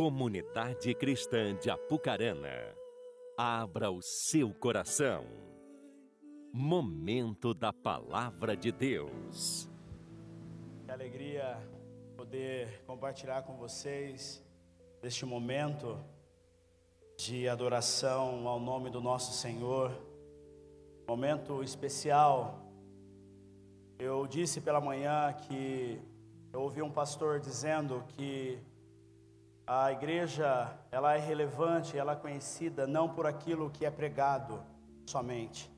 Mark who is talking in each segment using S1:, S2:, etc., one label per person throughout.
S1: Comunidade Cristã de Apucarana, abra o seu coração. Momento da Palavra de Deus.
S2: Que alegria poder compartilhar com vocês este momento de adoração ao nome do nosso Senhor. Momento especial. Eu disse pela manhã que eu ouvi um pastor dizendo que a igreja, ela é relevante, ela é conhecida não por aquilo que é pregado somente,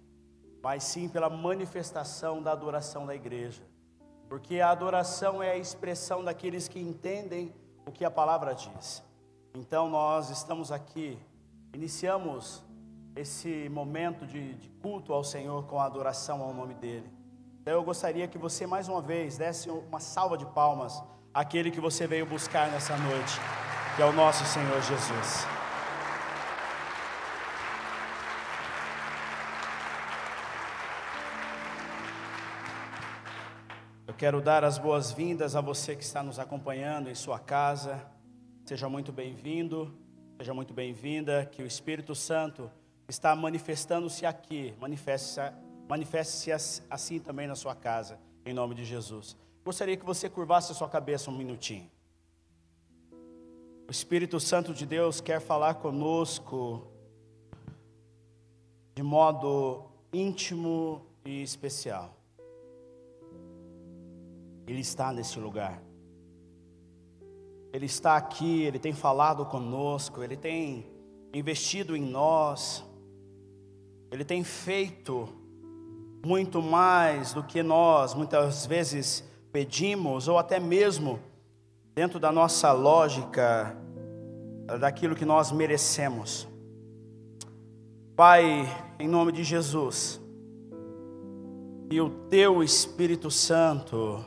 S2: mas sim pela manifestação da adoração da igreja. Porque a adoração é a expressão daqueles que entendem o que a palavra diz. Então nós estamos aqui, iniciamos esse momento de, de culto ao Senhor com a adoração ao nome dEle. Então eu gostaria que você mais uma vez desse uma salva de palmas àquele que você veio buscar nessa noite que é o nosso Senhor Jesus. Eu quero dar as boas-vindas a você que está nos acompanhando em sua casa. Seja muito bem-vindo, seja muito bem-vinda. Que o Espírito Santo está manifestando-se aqui, manifeste-se manifeste assim também na sua casa, em nome de Jesus. Gostaria que você curvasse a sua cabeça um minutinho. O Espírito Santo de Deus quer falar conosco de modo íntimo e especial. Ele está nesse lugar. Ele está aqui, ele tem falado conosco, ele tem investido em nós, ele tem feito muito mais do que nós muitas vezes pedimos, ou até mesmo dentro da nossa lógica, daquilo que nós merecemos. Pai, em nome de Jesus, e o Teu Espírito Santo,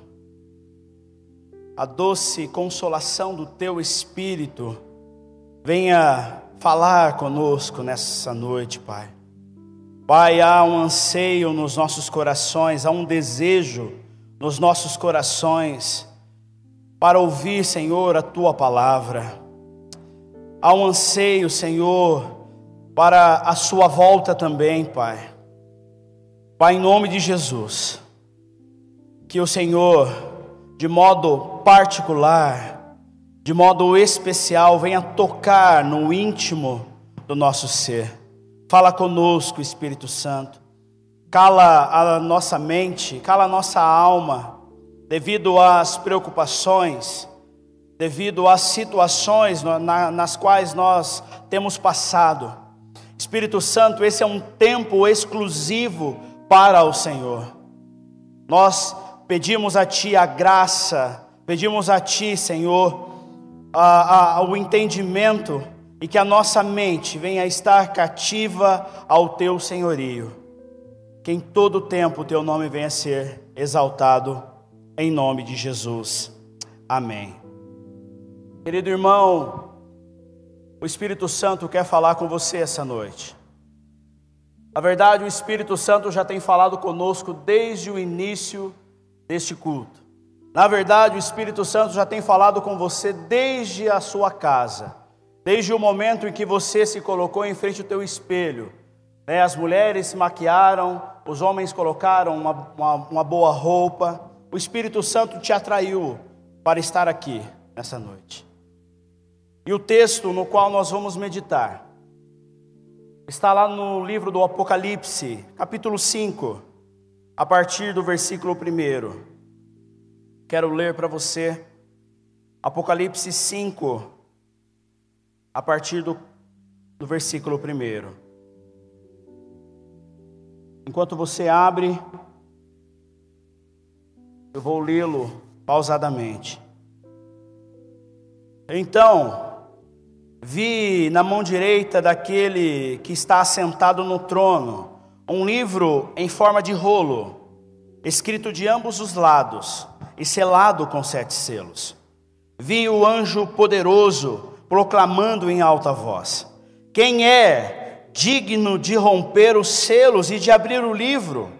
S2: a doce consolação do Teu Espírito, venha falar conosco nessa noite, Pai. Pai, há um anseio nos nossos corações, há um desejo nos nossos corações para ouvir, Senhor, a tua palavra. Há um anseio, Senhor, para a sua volta também, Pai. Pai, em nome de Jesus, que o Senhor, de modo particular, de modo especial, venha tocar no íntimo do nosso ser. Fala conosco, Espírito Santo. Cala a nossa mente, cala a nossa alma devido às preocupações, devido às situações nas quais nós temos passado. Espírito Santo, esse é um tempo exclusivo para o Senhor. Nós pedimos a Ti a graça, pedimos a Ti, Senhor, a, a, o entendimento e que a nossa mente venha a estar cativa ao Teu senhorio. Que em todo tempo o Teu nome venha a ser exaltado em nome de Jesus. Amém. Querido irmão, o Espírito Santo quer falar com você essa noite. Na verdade, o Espírito Santo já tem falado conosco desde o início deste culto. Na verdade, o Espírito Santo já tem falado com você desde a sua casa, desde o momento em que você se colocou em frente ao teu espelho. Né? As mulheres se maquiaram, os homens colocaram uma, uma, uma boa roupa, o Espírito Santo te atraiu para estar aqui nessa noite. E o texto no qual nós vamos meditar está lá no livro do Apocalipse, capítulo 5, a partir do versículo 1. Quero ler para você Apocalipse 5, a partir do, do versículo 1. Enquanto você abre, eu vou lê-lo pausadamente. Então, vi na mão direita daquele que está assentado no trono um livro em forma de rolo, escrito de ambos os lados e selado com sete selos. Vi o anjo poderoso proclamando em alta voz: Quem é digno de romper os selos e de abrir o livro?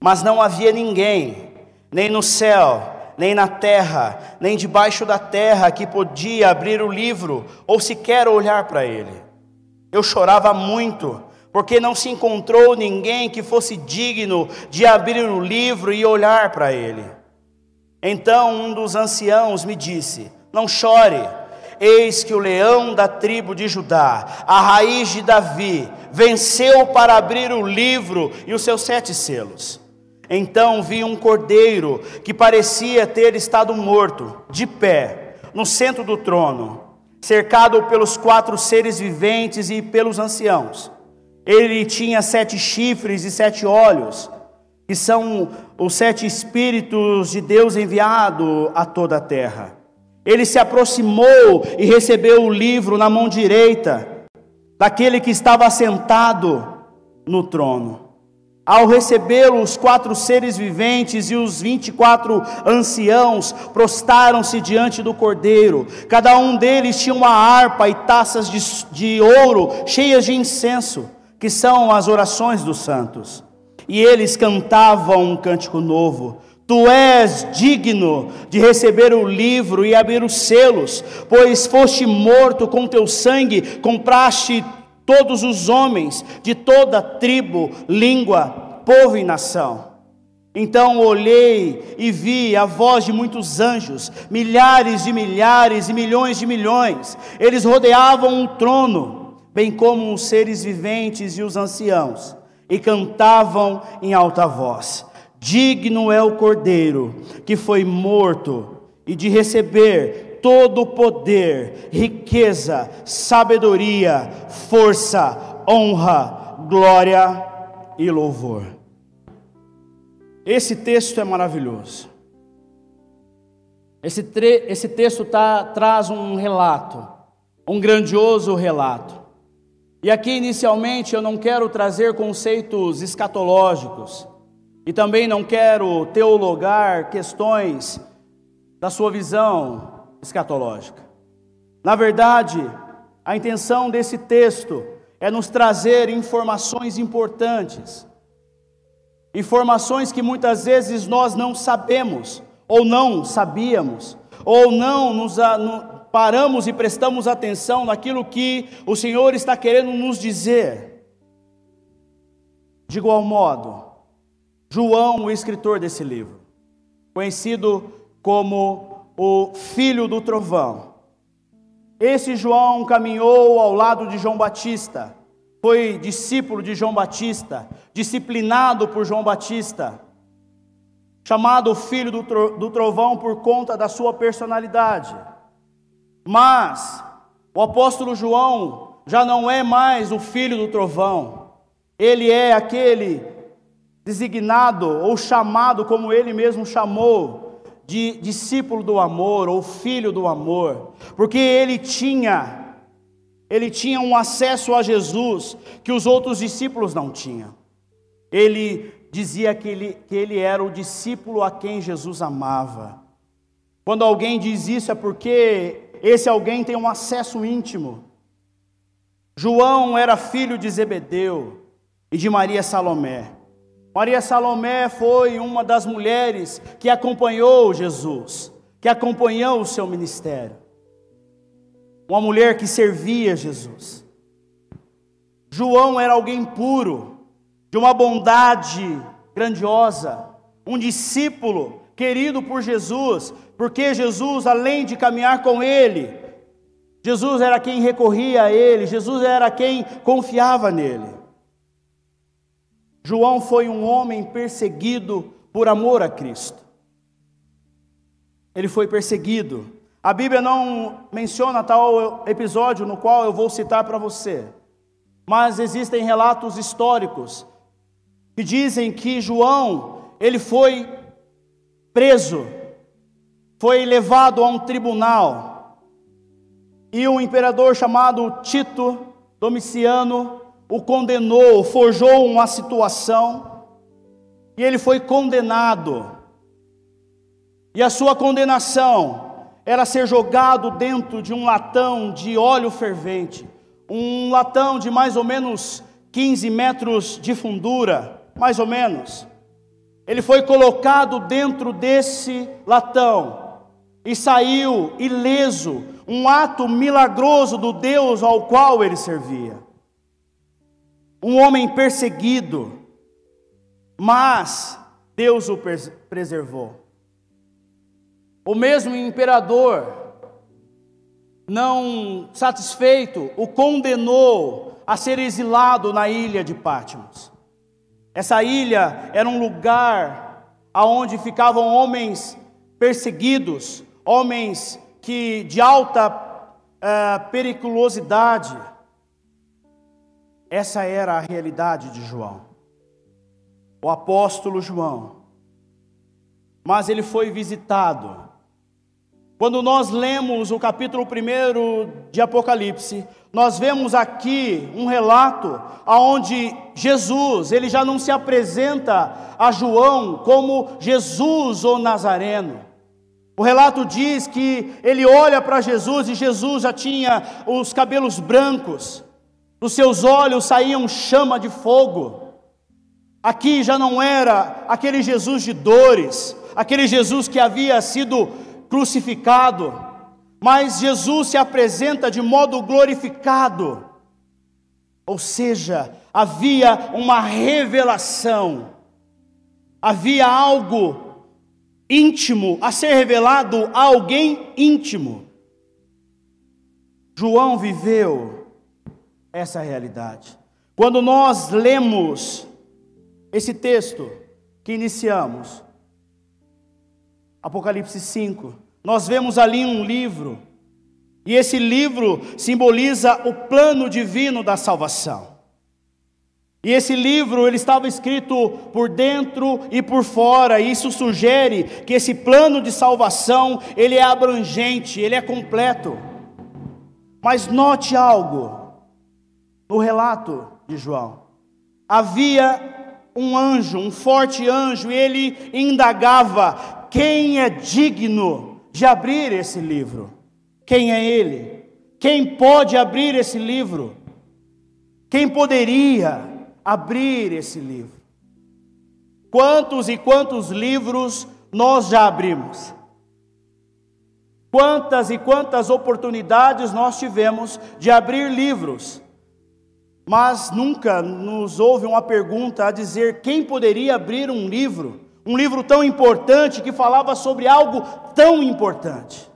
S2: Mas não havia ninguém nem no céu, nem na terra, nem debaixo da terra que podia abrir o livro ou sequer olhar para ele. Eu chorava muito, porque não se encontrou ninguém que fosse digno de abrir o livro e olhar para ele. Então um dos anciãos me disse: Não chore. Eis que o leão da tribo de Judá, a raiz de Davi, venceu para abrir o livro e os seus sete selos. Então vi um cordeiro que parecia ter estado morto, de pé, no centro do trono, cercado pelos quatro seres viventes e pelos anciãos. Ele tinha sete chifres e sete olhos, que são os sete espíritos de Deus enviado a toda a terra. Ele se aproximou e recebeu o livro na mão direita daquele que estava sentado no trono. Ao recebê-lo, os quatro seres viventes e os vinte e quatro anciãos prostaram-se diante do cordeiro. Cada um deles tinha uma harpa e taças de, de ouro cheias de incenso, que são as orações dos santos. E eles cantavam um cântico novo. Tu és digno de receber o livro e abrir os selos, pois foste morto com teu sangue, compraste todos os homens de toda tribo, língua, povo e nação. Então olhei e vi a voz de muitos anjos, milhares de milhares e milhões de milhões. Eles rodeavam o trono, bem como os seres viventes e os anciãos, e cantavam em alta voz Digno é o Cordeiro que foi morto e de receber todo poder, riqueza, sabedoria, força, honra, glória e louvor. Esse texto é maravilhoso. Esse, esse texto tá, traz um relato, um grandioso relato. E aqui, inicialmente, eu não quero trazer conceitos escatológicos e também não quero teologar questões da sua visão escatológica. Na verdade, a intenção desse texto é nos trazer informações importantes, informações que muitas vezes nós não sabemos, ou não sabíamos, ou não nos paramos e prestamos atenção naquilo que o Senhor está querendo nos dizer. De igual modo, João, o escritor desse livro, conhecido como o filho do trovão. Esse João caminhou ao lado de João Batista, foi discípulo de João Batista, disciplinado por João Batista, chamado filho do trovão por conta da sua personalidade. Mas o apóstolo João já não é mais o filho do trovão, ele é aquele designado ou chamado, como ele mesmo chamou, de discípulo do amor ou filho do amor, porque ele tinha, ele tinha um acesso a Jesus que os outros discípulos não tinham. Ele dizia que ele, que ele era o discípulo a quem Jesus amava. Quando alguém diz isso é porque esse alguém tem um acesso íntimo. João era filho de Zebedeu e de Maria Salomé. Maria Salomé foi uma das mulheres que acompanhou Jesus, que acompanhou o seu ministério. Uma mulher que servia Jesus. João era alguém puro, de uma bondade grandiosa, um discípulo querido por Jesus, porque Jesus, além de caminhar com ele, Jesus era quem recorria a ele, Jesus era quem confiava nele. João foi um homem perseguido por amor a Cristo. Ele foi perseguido. A Bíblia não menciona tal episódio no qual eu vou citar para você, mas existem relatos históricos que dizem que João, ele foi preso, foi levado a um tribunal, e um imperador chamado Tito Domiciano o condenou, forjou uma situação, e ele foi condenado. E a sua condenação era ser jogado dentro de um latão de óleo fervente, um latão de mais ou menos 15 metros de fundura, mais ou menos. ele foi colocado dentro desse latão e saiu ileso, um ato milagroso do Deus ao qual ele servia. Um homem perseguido, mas Deus o preservou. O mesmo imperador, não satisfeito, o condenou a ser exilado na ilha de Patmos. Essa ilha era um lugar aonde ficavam homens perseguidos, homens que de alta uh, periculosidade. Essa era a realidade de João, o apóstolo João. Mas ele foi visitado quando nós lemos o capítulo 1 de Apocalipse, nós vemos aqui um relato aonde Jesus, ele já não se apresenta a João como Jesus ou Nazareno. O relato diz que ele olha para Jesus e Jesus já tinha os cabelos brancos, dos seus olhos saíam chama de fogo. Aqui já não era aquele Jesus de dores, aquele Jesus que havia sido crucificado, mas Jesus se apresenta de modo glorificado. Ou seja, havia uma revelação, havia algo íntimo a ser revelado a alguém íntimo. João viveu essa realidade. Quando nós lemos esse texto que iniciamos, Apocalipse 5. Nós vemos ali um livro, e esse livro simboliza o plano divino da salvação. E esse livro ele estava escrito por dentro e por fora, e isso sugere que esse plano de salvação, ele é abrangente, ele é completo. Mas note algo no relato de João. Havia um anjo, um forte anjo, e ele indagava quem é digno de abrir esse livro? Quem é ele? Quem pode abrir esse livro? Quem poderia abrir esse livro? Quantos e quantos livros nós já abrimos? Quantas e quantas oportunidades nós tivemos de abrir livros, mas nunca nos houve uma pergunta a dizer quem poderia abrir um livro um livro tão importante que falava sobre algo tão importante.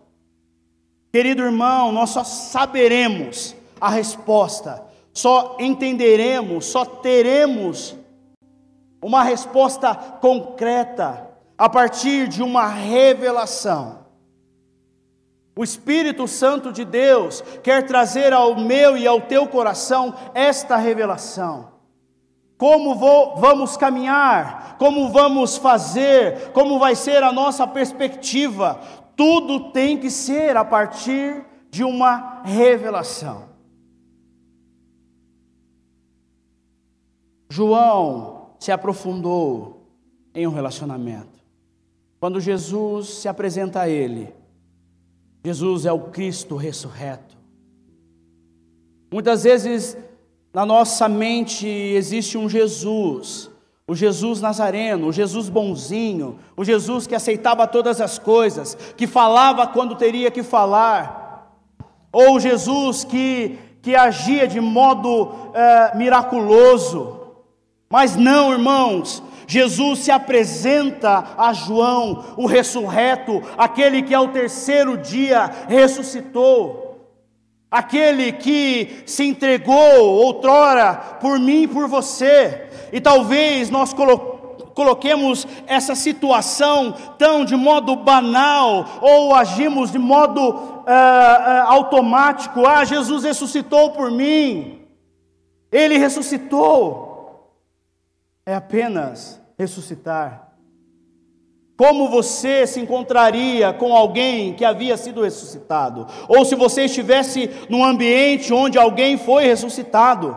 S2: Querido irmão, nós só saberemos a resposta, só entenderemos, só teremos uma resposta concreta a partir de uma revelação. O Espírito Santo de Deus quer trazer ao meu e ao teu coração esta revelação como vou, vamos caminhar, como vamos fazer, como vai ser a nossa perspectiva. Tudo tem que ser a partir de uma revelação. João se aprofundou em um relacionamento. Quando Jesus se apresenta a ele, Jesus é o Cristo ressurreto. Muitas vezes na nossa mente existe um Jesus, o Jesus Nazareno, o Jesus bonzinho, o Jesus que aceitava todas as coisas, que falava quando teria que falar, ou Jesus que, que agia de modo é, miraculoso. Mas não, irmãos, Jesus se apresenta a João, o ressurreto, aquele que ao terceiro dia ressuscitou aquele que se entregou outrora por mim e por você, e talvez nós coloquemos essa situação tão de modo banal, ou agimos de modo uh, uh, automático: ah, Jesus ressuscitou por mim, ele ressuscitou. É apenas ressuscitar. Como você se encontraria com alguém que havia sido ressuscitado? Ou se você estivesse num ambiente onde alguém foi ressuscitado,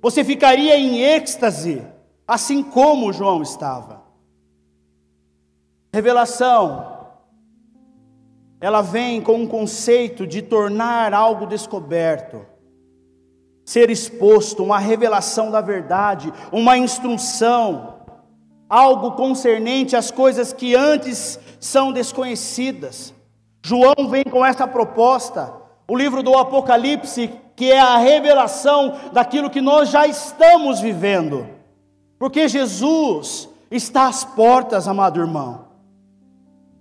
S2: você ficaria em êxtase, assim como João estava. Revelação, ela vem com um conceito de tornar algo descoberto, ser exposto, uma revelação da verdade, uma instrução algo concernente às coisas que antes são desconhecidas. João vem com essa proposta. O livro do Apocalipse, que é a revelação daquilo que nós já estamos vivendo. Porque Jesus está às portas, amado irmão.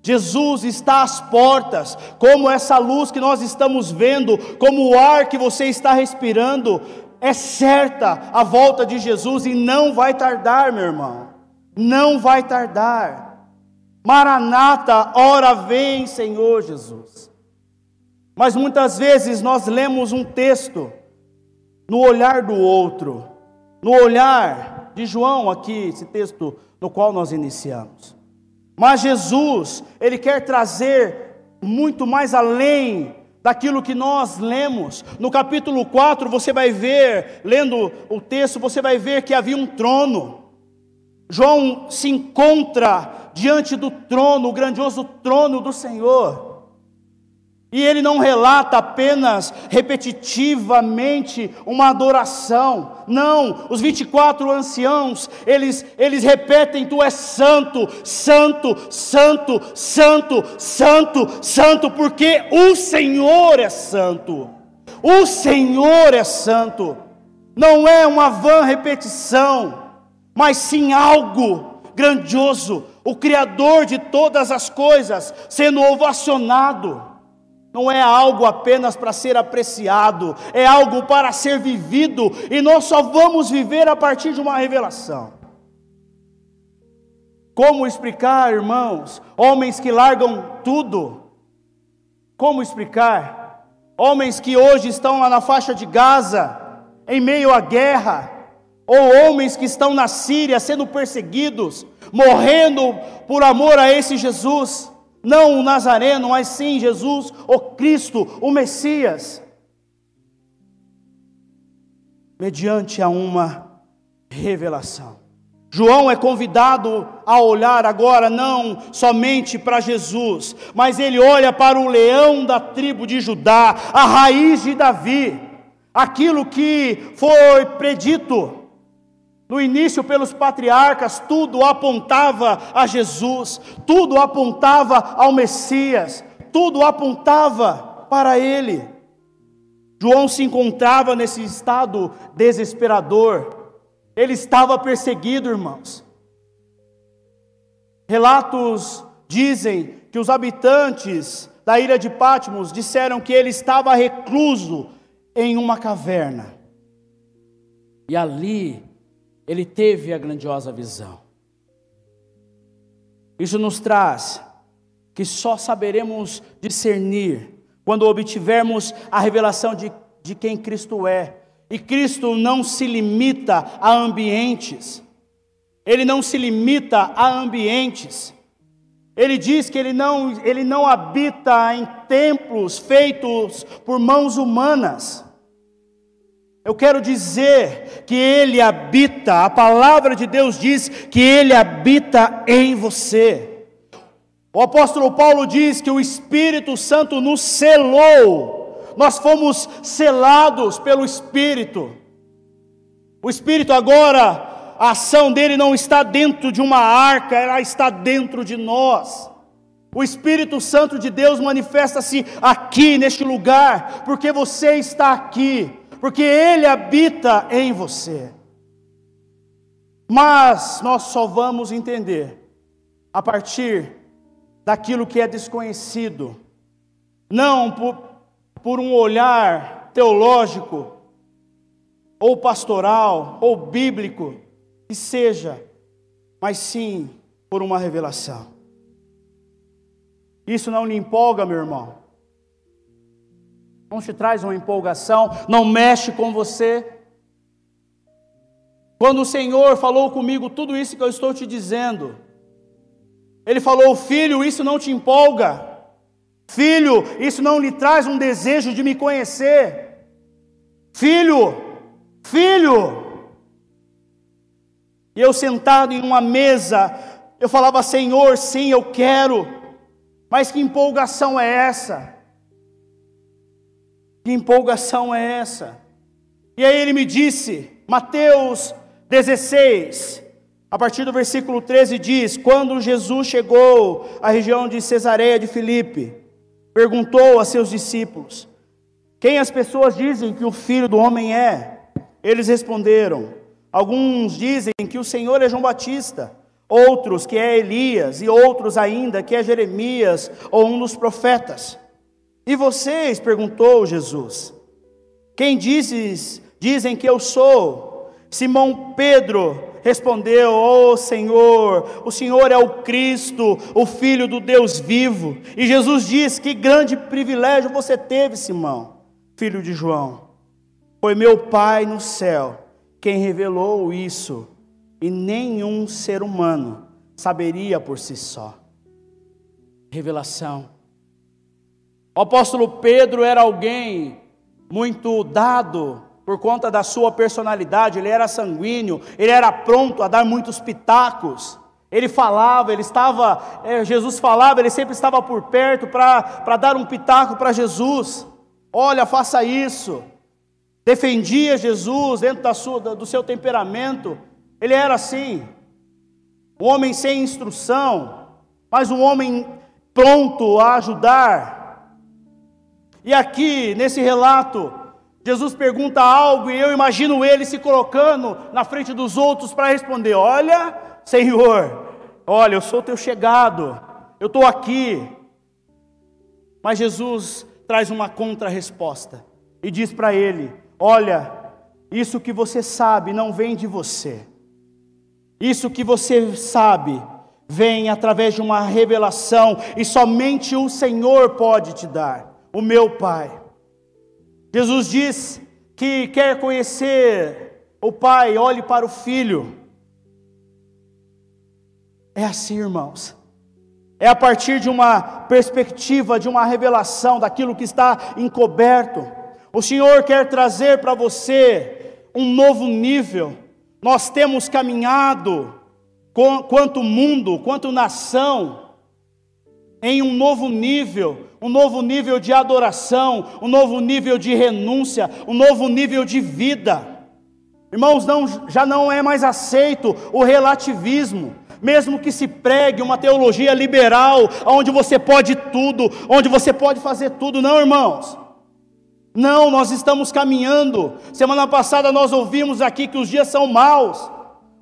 S2: Jesus está às portas, como essa luz que nós estamos vendo, como o ar que você está respirando, é certa a volta de Jesus e não vai tardar, meu irmão. Não vai tardar. Maranata, ora vem, Senhor Jesus. Mas muitas vezes nós lemos um texto no olhar do outro, no olhar de João aqui, esse texto no qual nós iniciamos. Mas Jesus, Ele quer trazer muito mais além daquilo que nós lemos. No capítulo 4, você vai ver, lendo o texto, você vai ver que havia um trono. João se encontra diante do trono, o grandioso trono do Senhor. E ele não relata apenas repetitivamente uma adoração. Não, os 24 anciãos, eles, eles repetem: Tu és santo, santo, santo, santo, santo, santo, porque o Senhor é santo. O Senhor é santo. Não é uma vã repetição, mas sim algo grandioso. O Criador de todas as coisas sendo ovacionado não é algo apenas para ser apreciado, é algo para ser vivido, e nós só vamos viver a partir de uma revelação. Como explicar, irmãos, homens que largam tudo? Como explicar? Homens que hoje estão lá na faixa de Gaza, em meio à guerra, ou homens que estão na Síria sendo perseguidos, morrendo por amor a esse Jesus. Não o Nazareno, mas sim Jesus, o Cristo, o Messias, mediante a uma revelação. João é convidado a olhar agora não somente para Jesus, mas ele olha para o leão da tribo de Judá, a raiz de Davi, aquilo que foi predito no início, pelos patriarcas, tudo apontava a Jesus, tudo apontava ao Messias, tudo apontava para Ele. João se encontrava nesse estado desesperador, ele estava perseguido, irmãos. Relatos dizem que os habitantes da ilha de Patmos disseram que ele estava recluso em uma caverna. E ali ele teve a grandiosa visão. Isso nos traz que só saberemos discernir quando obtivermos a revelação de, de quem Cristo é. E Cristo não se limita a ambientes, Ele não se limita a ambientes. Ele diz que ele não, ele não habita em templos feitos por mãos humanas. Eu quero dizer que Ele habita, a palavra de Deus diz que Ele habita em você. O apóstolo Paulo diz que o Espírito Santo nos selou, nós fomos selados pelo Espírito. O Espírito agora, a ação dele não está dentro de uma arca, ela está dentro de nós. O Espírito Santo de Deus manifesta-se aqui, neste lugar, porque você está aqui porque Ele habita em você. Mas nós só vamos entender a partir daquilo que é desconhecido, não por, por um olhar teológico, ou pastoral, ou bíblico, que seja, mas sim por uma revelação. Isso não lhe empolga, meu irmão? Não te traz uma empolgação, não mexe com você. Quando o Senhor falou comigo tudo isso que eu estou te dizendo, Ele falou: Filho, isso não te empolga. Filho, isso não lhe traz um desejo de me conhecer. Filho, filho. E eu sentado em uma mesa, eu falava: Senhor, sim, eu quero. Mas que empolgação é essa? Que empolgação é essa? E aí ele me disse, Mateus 16, A partir do versículo 13 diz: Quando Jesus chegou à região de Cesareia de Filipe, perguntou a seus discípulos: Quem as pessoas dizem que o filho do homem é? Eles responderam: Alguns dizem que o Senhor é João Batista, outros que é Elias, e outros ainda que é Jeremias ou um dos profetas. E vocês? perguntou Jesus. Quem dizes, dizem que eu sou? Simão Pedro respondeu: Ó oh, Senhor, o Senhor é o Cristo, o Filho do Deus vivo. E Jesus diz: Que grande privilégio você teve, Simão, filho de João. Foi meu Pai no céu quem revelou isso, e nenhum ser humano saberia por si só. Revelação. O apóstolo Pedro era alguém muito dado por conta da sua personalidade, ele era sanguíneo, ele era pronto a dar muitos pitacos. Ele falava, ele estava, é, Jesus falava, ele sempre estava por perto para dar um pitaco para Jesus. Olha, faça isso. Defendia Jesus dentro da sua, do seu temperamento. Ele era assim, um homem sem instrução, mas um homem pronto a ajudar. E aqui, nesse relato, Jesus pergunta algo e eu imagino ele se colocando na frente dos outros para responder: Olha, Senhor, olha, eu sou teu chegado, eu estou aqui. Mas Jesus traz uma contra-resposta e diz para ele: Olha, isso que você sabe não vem de você, isso que você sabe vem através de uma revelação e somente o Senhor pode te dar, o meu Pai. Jesus diz que quer conhecer o Pai, olhe para o Filho. É assim, irmãos. É a partir de uma perspectiva, de uma revelação daquilo que está encoberto. O Senhor quer trazer para você um novo nível. Nós temos caminhado, quanto mundo, quanto nação, em um novo nível, um novo nível de adoração, um novo nível de renúncia, um novo nível de vida. Irmãos, não, já não é mais aceito o relativismo, mesmo que se pregue uma teologia liberal, onde você pode tudo, onde você pode fazer tudo, não, irmãos. Não, nós estamos caminhando. Semana passada nós ouvimos aqui que os dias são maus.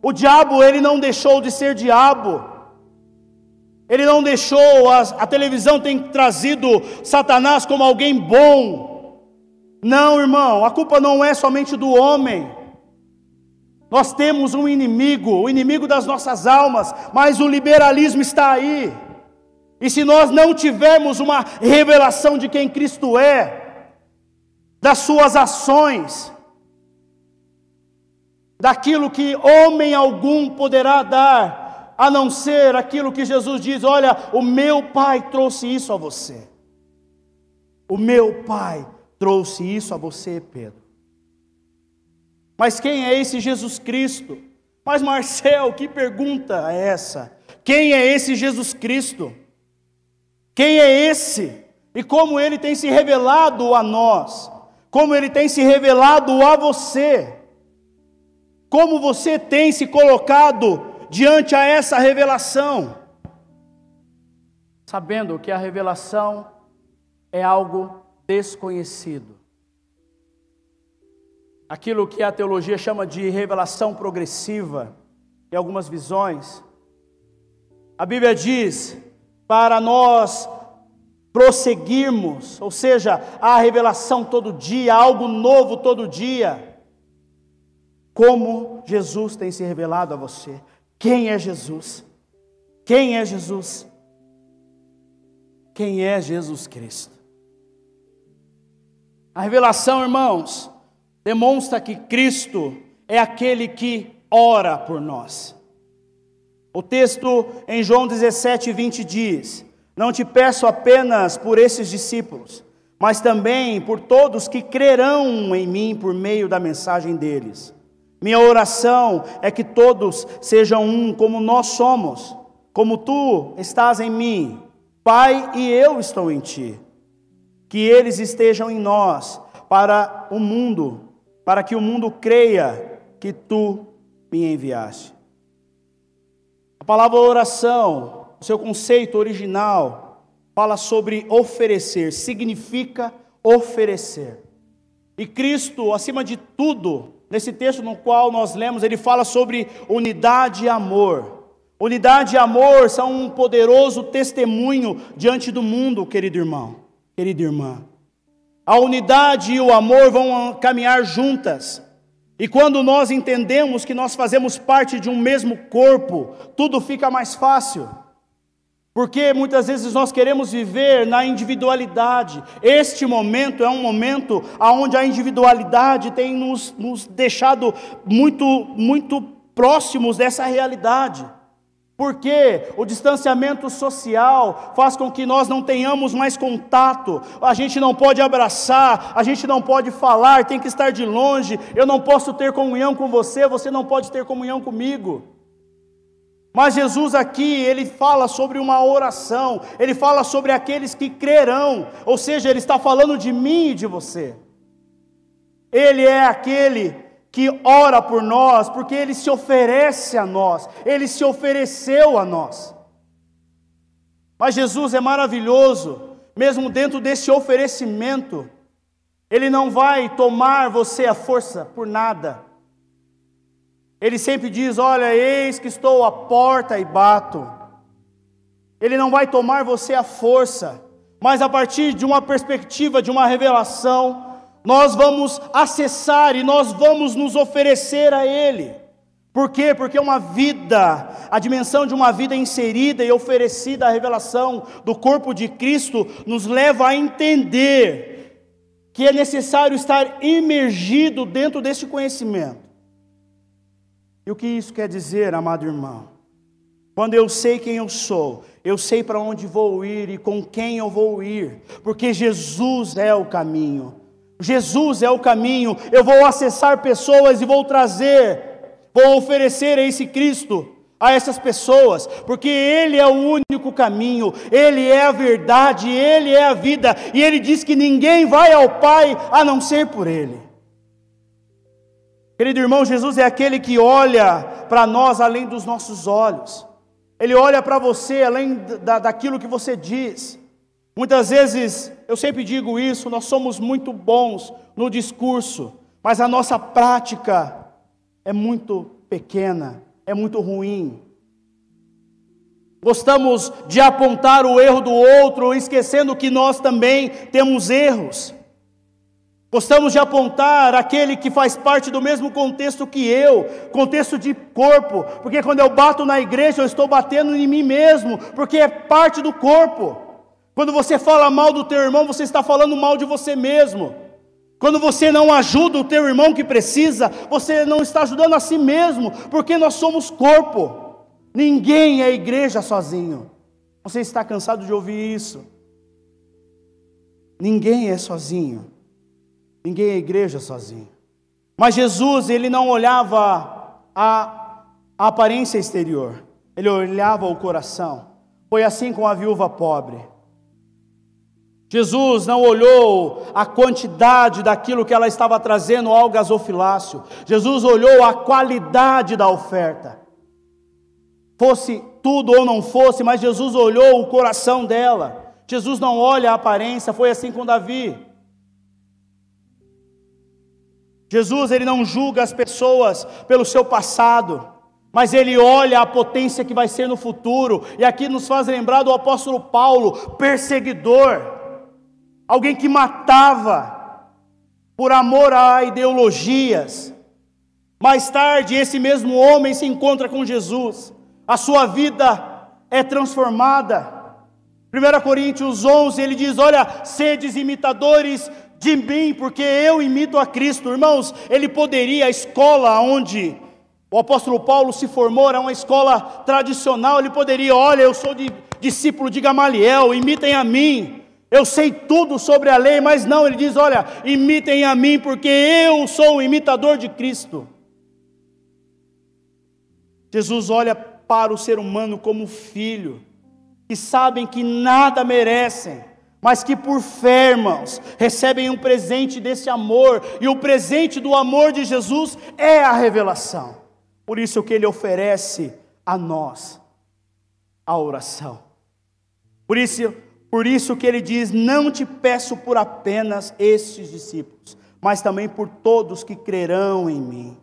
S2: O diabo, ele não deixou de ser diabo. Ele não deixou, a, a televisão tem trazido Satanás como alguém bom. Não, irmão, a culpa não é somente do homem. Nós temos um inimigo, o inimigo das nossas almas, mas o liberalismo está aí. E se nós não tivermos uma revelação de quem Cristo é, das suas ações, daquilo que homem algum poderá dar, a não ser aquilo que Jesus diz: Olha, o meu Pai trouxe isso a você. O meu Pai trouxe isso a você, Pedro. Mas quem é esse Jesus Cristo? Mas Marcel, que pergunta é essa? Quem é esse Jesus Cristo? Quem é esse? E como ele tem se revelado a nós? Como ele tem se revelado a você? Como você tem se colocado diante a essa revelação, sabendo que a revelação é algo desconhecido. Aquilo que a teologia chama de revelação progressiva, em algumas visões. A Bíblia diz para nós prosseguirmos, ou seja, a revelação todo dia, algo novo todo dia, como Jesus tem se revelado a você. Quem é Jesus? Quem é Jesus? Quem é Jesus Cristo? A revelação, irmãos, demonstra que Cristo é aquele que ora por nós. O texto em João 17, 20 diz: Não te peço apenas por esses discípulos, mas também por todos que crerão em mim por meio da mensagem deles minha oração é que todos sejam um como nós somos, como tu estás em mim, Pai, e eu estou em ti. Que eles estejam em nós para o mundo, para que o mundo creia que tu me enviaste. palavra oração, seu conceito original, fala sobre oferecer, significa oferecer. E Cristo, acima de tudo, nesse texto no qual nós lemos, ele fala sobre unidade e amor. Unidade e amor são um poderoso testemunho diante do mundo, querido irmão, querida irmã. A unidade e o amor vão caminhar juntas. E quando nós entendemos que nós fazemos parte de um mesmo corpo, tudo fica mais fácil. Porque muitas vezes nós queremos viver na individualidade. Este momento é um momento onde a individualidade tem nos, nos deixado muito, muito próximos dessa realidade. Porque o distanciamento social faz com que nós não tenhamos mais contato, a gente não pode abraçar, a gente não pode falar, tem que estar de longe. Eu não posso ter comunhão com você, você não pode ter comunhão comigo. Mas Jesus aqui, ele fala sobre uma oração, ele fala sobre aqueles que crerão, ou seja, ele está falando de mim e de você. Ele é aquele que ora por nós, porque ele se oferece a nós, ele se ofereceu a nós. Mas Jesus é maravilhoso, mesmo dentro desse oferecimento, ele não vai tomar você à força por nada. Ele sempre diz: Olha, eis que estou à porta e bato. Ele não vai tomar você à força, mas a partir de uma perspectiva, de uma revelação, nós vamos acessar e nós vamos nos oferecer a Ele. Por quê? Porque uma vida, a dimensão de uma vida inserida e oferecida à revelação do corpo de Cristo, nos leva a entender que é necessário estar imergido dentro desse conhecimento. E o que isso quer dizer, amado irmão? Quando eu sei quem eu sou, eu sei para onde vou ir e com quem eu vou ir, porque Jesus é o caminho. Jesus é o caminho. Eu vou acessar pessoas e vou trazer, vou oferecer esse Cristo a essas pessoas, porque Ele é o único caminho, Ele é a verdade, Ele é a vida, e Ele diz que ninguém vai ao Pai a não ser por Ele. Querido irmão, Jesus é aquele que olha para nós além dos nossos olhos, Ele olha para você além da, daquilo que você diz. Muitas vezes, eu sempre digo isso, nós somos muito bons no discurso, mas a nossa prática é muito pequena, é muito ruim. Gostamos de apontar o erro do outro, esquecendo que nós também temos erros. Gostamos de apontar aquele que faz parte do mesmo contexto que eu, contexto de corpo, porque quando eu bato na igreja, eu estou batendo em mim mesmo, porque é parte do corpo. Quando você fala mal do teu irmão, você está falando mal de você mesmo. Quando você não ajuda o teu irmão que precisa, você não está ajudando a si mesmo, porque nós somos corpo. Ninguém é igreja sozinho. Você está cansado de ouvir isso? Ninguém é sozinho. Ninguém é igreja sozinho. Mas Jesus, ele não olhava a, aparência exterior, ele olhava o coração. Foi assim com a viúva pobre. Jesus não olhou a quantidade daquilo que ela estava trazendo ao gasofilácio. Jesus olhou a qualidade da oferta. Fosse tudo ou não fosse, mas Jesus olhou o coração dela. Jesus não olha a aparência, foi assim com Davi. Jesus ele não julga as pessoas pelo seu passado, mas ele olha a potência que vai ser no futuro. E aqui nos faz lembrar do apóstolo Paulo, perseguidor alguém que matava por amor a ideologias. Mais tarde, esse mesmo homem se encontra com Jesus, a sua vida é transformada. 1 Coríntios 11, ele diz: Olha, sedes imitadores de mim, porque eu imito a Cristo. Irmãos, ele poderia, a escola onde o apóstolo Paulo se formou, era uma escola tradicional, ele poderia, olha, eu sou de, discípulo de Gamaliel, imitem a mim. Eu sei tudo sobre a lei, mas não, ele diz: olha, imitem a mim, porque eu sou o imitador de Cristo. Jesus olha para o ser humano como filho, que sabem que nada merecem, mas que por fé, irmãos, recebem um presente desse amor, e o presente do amor de Jesus é a revelação. Por isso que ele oferece a nós. a oração. Por isso, por isso que ele diz: Não te peço por apenas estes discípulos, mas também por todos que crerão em mim.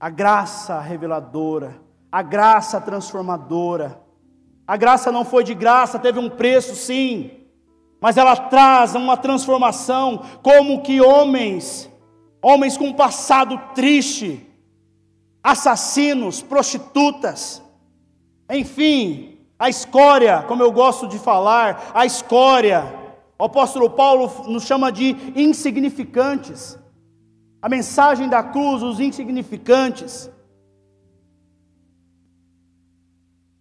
S2: A graça reveladora, a graça transformadora. A graça não foi de graça, teve um preço, sim, mas ela traz uma transformação, como que homens, homens com um passado triste, assassinos, prostitutas, enfim, a escória, como eu gosto de falar, a escória. O apóstolo Paulo nos chama de insignificantes. A mensagem da cruz, os insignificantes.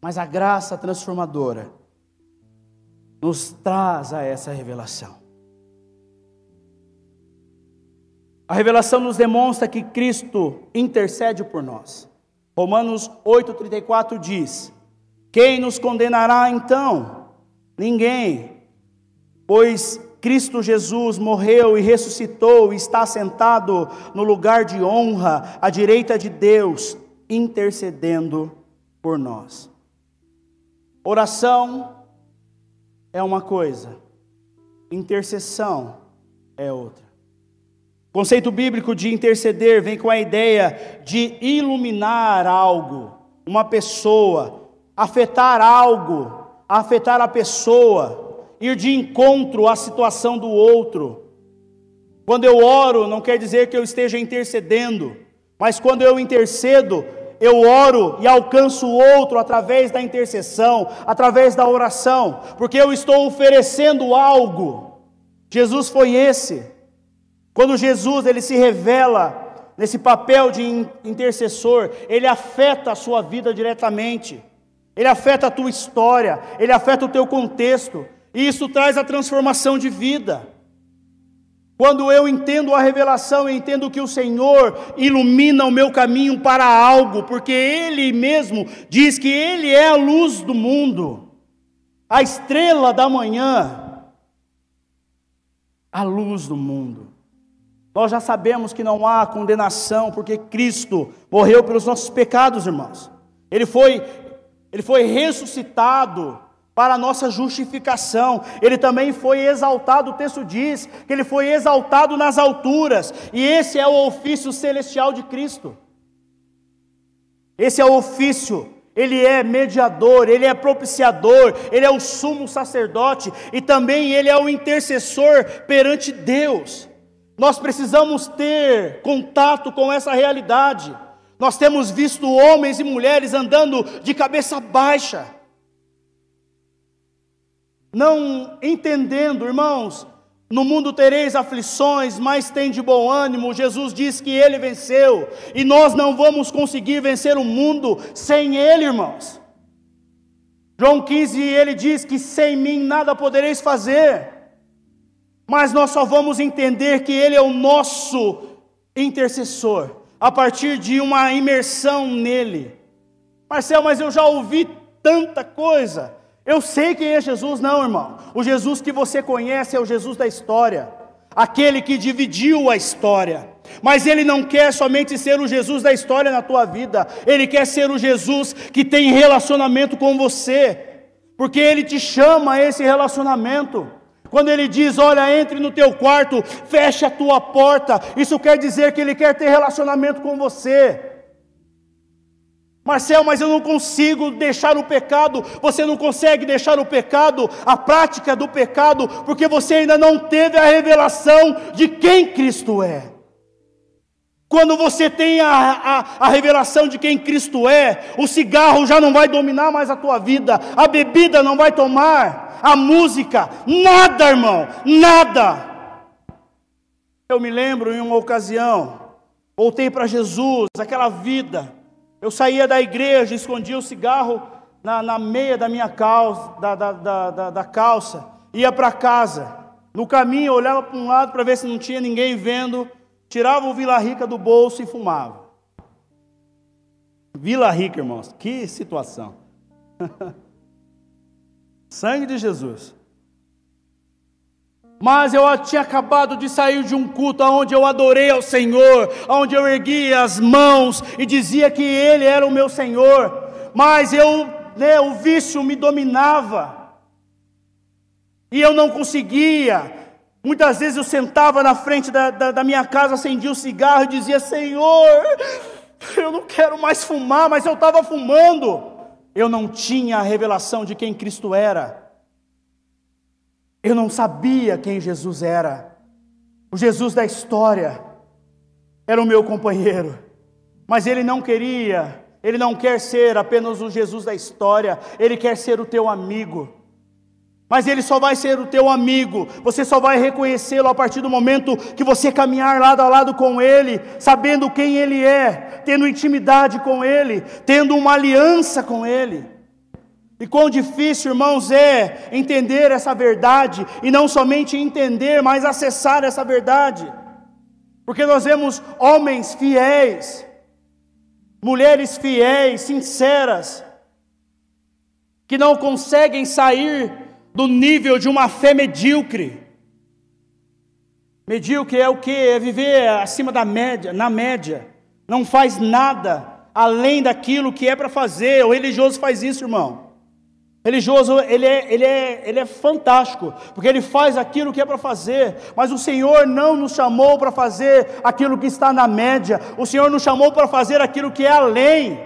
S2: Mas a graça transformadora nos traz a essa revelação. A revelação nos demonstra que Cristo intercede por nós. Romanos 8,34 diz: Quem nos condenará então? Ninguém, pois Cristo Jesus morreu e ressuscitou e está sentado no lugar de honra à direita de Deus, intercedendo por nós. Oração é uma coisa, intercessão é outra. O conceito bíblico de interceder vem com a ideia de iluminar algo, uma pessoa, afetar algo, afetar a pessoa, ir de encontro à situação do outro. Quando eu oro, não quer dizer que eu esteja intercedendo, mas quando eu intercedo, eu oro e alcanço o outro através da intercessão, através da oração, porque eu estou oferecendo algo. Jesus foi esse. Quando Jesus ele se revela nesse papel de intercessor, ele afeta a sua vida diretamente. Ele afeta a tua história, ele afeta o teu contexto, e isso traz a transformação de vida. Quando eu entendo a revelação, eu entendo que o Senhor ilumina o meu caminho para algo, porque Ele mesmo diz que Ele é a luz do mundo, a estrela da manhã, a luz do mundo. Nós já sabemos que não há condenação, porque Cristo morreu pelos nossos pecados, irmãos. Ele foi, ele foi ressuscitado para a nossa justificação. Ele também foi exaltado, o texto diz que ele foi exaltado nas alturas, e esse é o ofício celestial de Cristo. Esse é o ofício, ele é mediador, ele é propiciador, ele é o sumo sacerdote e também ele é o intercessor perante Deus. Nós precisamos ter contato com essa realidade. Nós temos visto homens e mulheres andando de cabeça baixa não entendendo, irmãos, no mundo tereis aflições, mas tem de bom ânimo. Jesus diz que ele venceu, e nós não vamos conseguir vencer o mundo sem ele, irmãos. João 15, ele diz que sem mim nada podereis fazer, mas nós só vamos entender que ele é o nosso intercessor, a partir de uma imersão nele. Marcel, mas eu já ouvi tanta coisa. Eu sei quem é Jesus, não, irmão. O Jesus que você conhece é o Jesus da história, aquele que dividiu a história. Mas ele não quer somente ser o Jesus da história na tua vida, ele quer ser o Jesus que tem relacionamento com você, porque ele te chama a esse relacionamento. Quando ele diz, olha, entre no teu quarto, feche a tua porta, isso quer dizer que ele quer ter relacionamento com você. Marcel, mas eu não consigo deixar o pecado. Você não consegue deixar o pecado, a prática do pecado, porque você ainda não teve a revelação de quem Cristo é. Quando você tem a, a, a, revelação de quem Cristo é, o cigarro já não vai dominar mais a tua vida, a bebida não vai tomar, a música, nada, irmão, nada. Eu me lembro em uma ocasião, voltei para Jesus, aquela vida, eu saía da igreja, escondia o cigarro na, na meia da minha calça, da, da, da, da calça, ia para casa. No caminho, olhava para um lado para ver se não tinha ninguém vendo, tirava o Vila Rica do bolso e fumava. Vila Rica, irmãos, que situação. Sangue de Jesus. Mas eu tinha acabado de sair de um culto onde eu adorei ao Senhor, onde eu ergui as mãos e dizia que Ele era o meu Senhor. Mas eu né, o vício me dominava. E eu não conseguia. Muitas vezes eu sentava na frente da, da, da minha casa, acendia o cigarro e dizia: Senhor, eu não quero mais fumar, mas eu estava fumando. Eu não tinha a revelação de quem Cristo era. Eu não sabia quem Jesus era. O Jesus da história era o meu companheiro, mas ele não queria, ele não quer ser apenas o Jesus da história, ele quer ser o teu amigo. Mas ele só vai ser o teu amigo, você só vai reconhecê-lo a partir do momento que você caminhar lado a lado com ele, sabendo quem ele é, tendo intimidade com ele, tendo uma aliança com ele. E quão difícil, irmãos, é entender essa verdade, e não somente entender, mas acessar essa verdade, porque nós vemos homens fiéis, mulheres fiéis, sinceras, que não conseguem sair do nível de uma fé medíocre. Medíocre é o que? É viver acima da média, na média. Não faz nada além daquilo que é para fazer. O religioso faz isso, irmão. Religioso, ele é, ele, é, ele é fantástico, porque ele faz aquilo que é para fazer, mas o Senhor não nos chamou para fazer aquilo que está na média, o Senhor nos chamou para fazer aquilo que é além,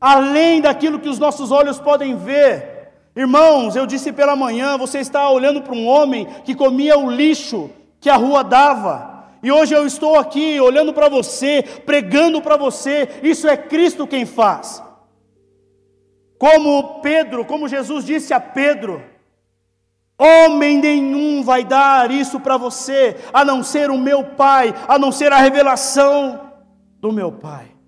S2: além daquilo que os nossos olhos podem ver. Irmãos, eu disse pela manhã, você está olhando para um homem que comia o lixo que a rua dava. E hoje eu estou aqui olhando para você, pregando para você, isso é Cristo quem faz. Como Pedro, como Jesus disse a Pedro, homem nenhum vai dar isso para você, a não ser o meu Pai, a não ser a revelação do meu Pai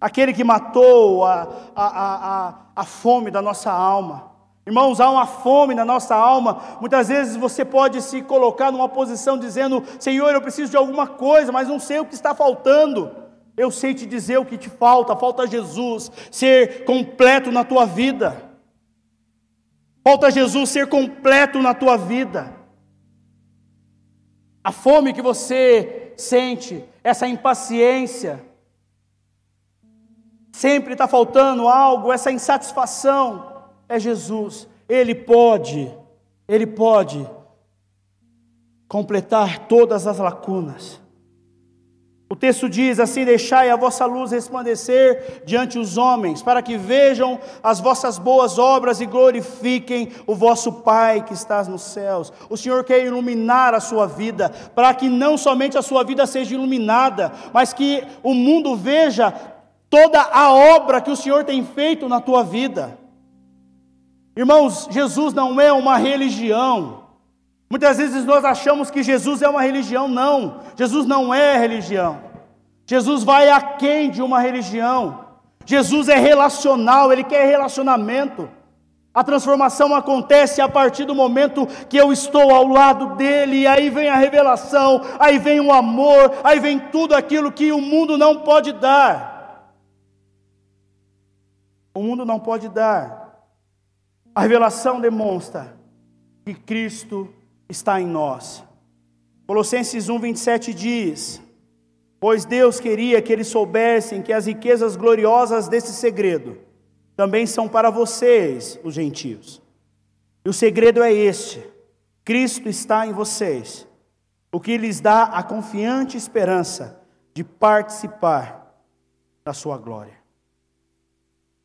S2: aquele que matou a, a, a, a, fome da nossa alma. Irmãos, há uma fome na nossa alma. Muitas vezes você pode se colocar numa posição dizendo: Senhor, eu preciso de alguma coisa, mas não sei o que está faltando. Eu sei te dizer o que te falta: falta Jesus ser completo na tua vida. Falta Jesus ser completo na tua vida. A fome que você sente, essa impaciência, sempre está faltando algo, essa insatisfação, é Jesus. Ele pode, Ele pode completar todas as lacunas. O texto diz assim: Deixai a vossa luz resplandecer diante os homens, para que vejam as vossas boas obras e glorifiquem o vosso Pai que estás nos céus. O Senhor quer iluminar a sua vida, para que não somente a sua vida seja iluminada, mas que o mundo veja toda a obra que o Senhor tem feito na tua vida. Irmãos, Jesus não é uma religião. Muitas vezes nós achamos que Jesus é uma religião, não. Jesus não é religião. Jesus vai aquém de uma religião. Jesus é relacional, ele quer relacionamento. A transformação acontece a partir do momento que eu estou ao lado dele, e aí vem a revelação, aí vem o amor, aí vem tudo aquilo que o mundo não pode dar o mundo não pode dar. A revelação demonstra que Cristo está em nós. Colossenses 1, 27 diz: Pois Deus queria que eles soubessem que as riquezas gloriosas desse segredo também são para vocês, os gentios. E o segredo é este: Cristo está em vocês, o que lhes dá a confiante esperança de participar da sua glória.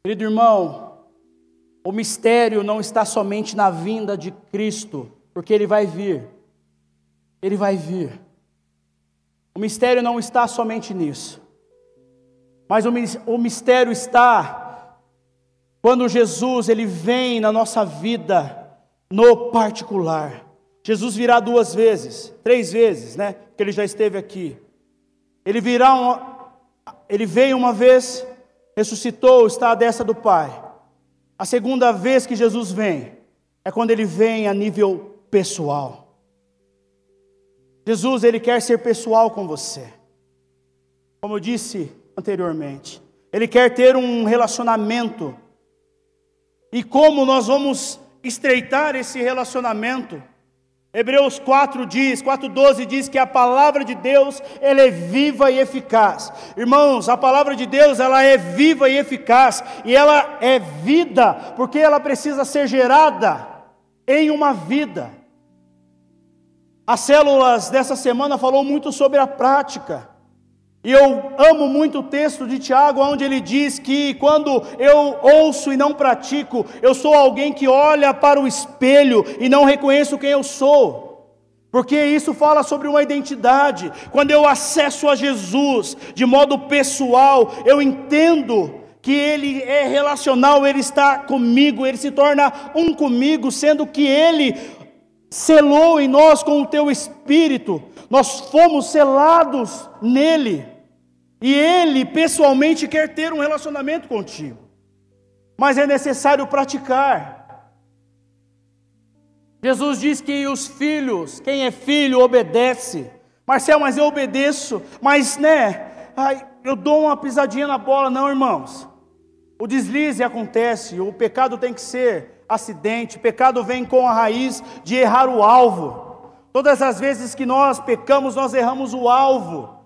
S2: Querido irmão, o mistério não está somente na vinda de Cristo, porque Ele vai vir. Ele vai vir. O mistério não está somente nisso. Mas o mistério está quando Jesus ele vem na nossa vida no particular. Jesus virá duas vezes, três vezes, né? Porque ele já esteve aqui. Ele virá, ele veio uma vez, ressuscitou, está à destra do Pai. A segunda vez que Jesus vem é quando ele vem a nível pessoal. Jesus, ele quer ser pessoal com você. Como eu disse anteriormente, ele quer ter um relacionamento. E como nós vamos estreitar esse relacionamento? Hebreus 4 diz, 4:12 diz que a palavra de Deus, ela é viva e eficaz. Irmãos, a palavra de Deus, ela é viva e eficaz, e ela é vida, porque ela precisa ser gerada em uma vida. As células dessa semana falou muito sobre a prática. E eu amo muito o texto de Tiago, onde ele diz que quando eu ouço e não pratico, eu sou alguém que olha para o espelho e não reconheço quem eu sou. Porque isso fala sobre uma identidade. Quando eu acesso a Jesus de modo pessoal, eu entendo que Ele é relacional, Ele está comigo, Ele se torna um comigo, sendo que Ele selou em nós com o Teu Espírito, nós fomos selados nele. E Ele pessoalmente quer ter um relacionamento contigo, mas é necessário praticar. Jesus diz que os filhos, quem é filho, obedece. Marcel, mas eu obedeço, mas né, ai, eu dou uma pisadinha na bola, não, irmãos. O deslize acontece, o pecado tem que ser acidente, pecado vem com a raiz de errar o alvo. Todas as vezes que nós pecamos, nós erramos o alvo.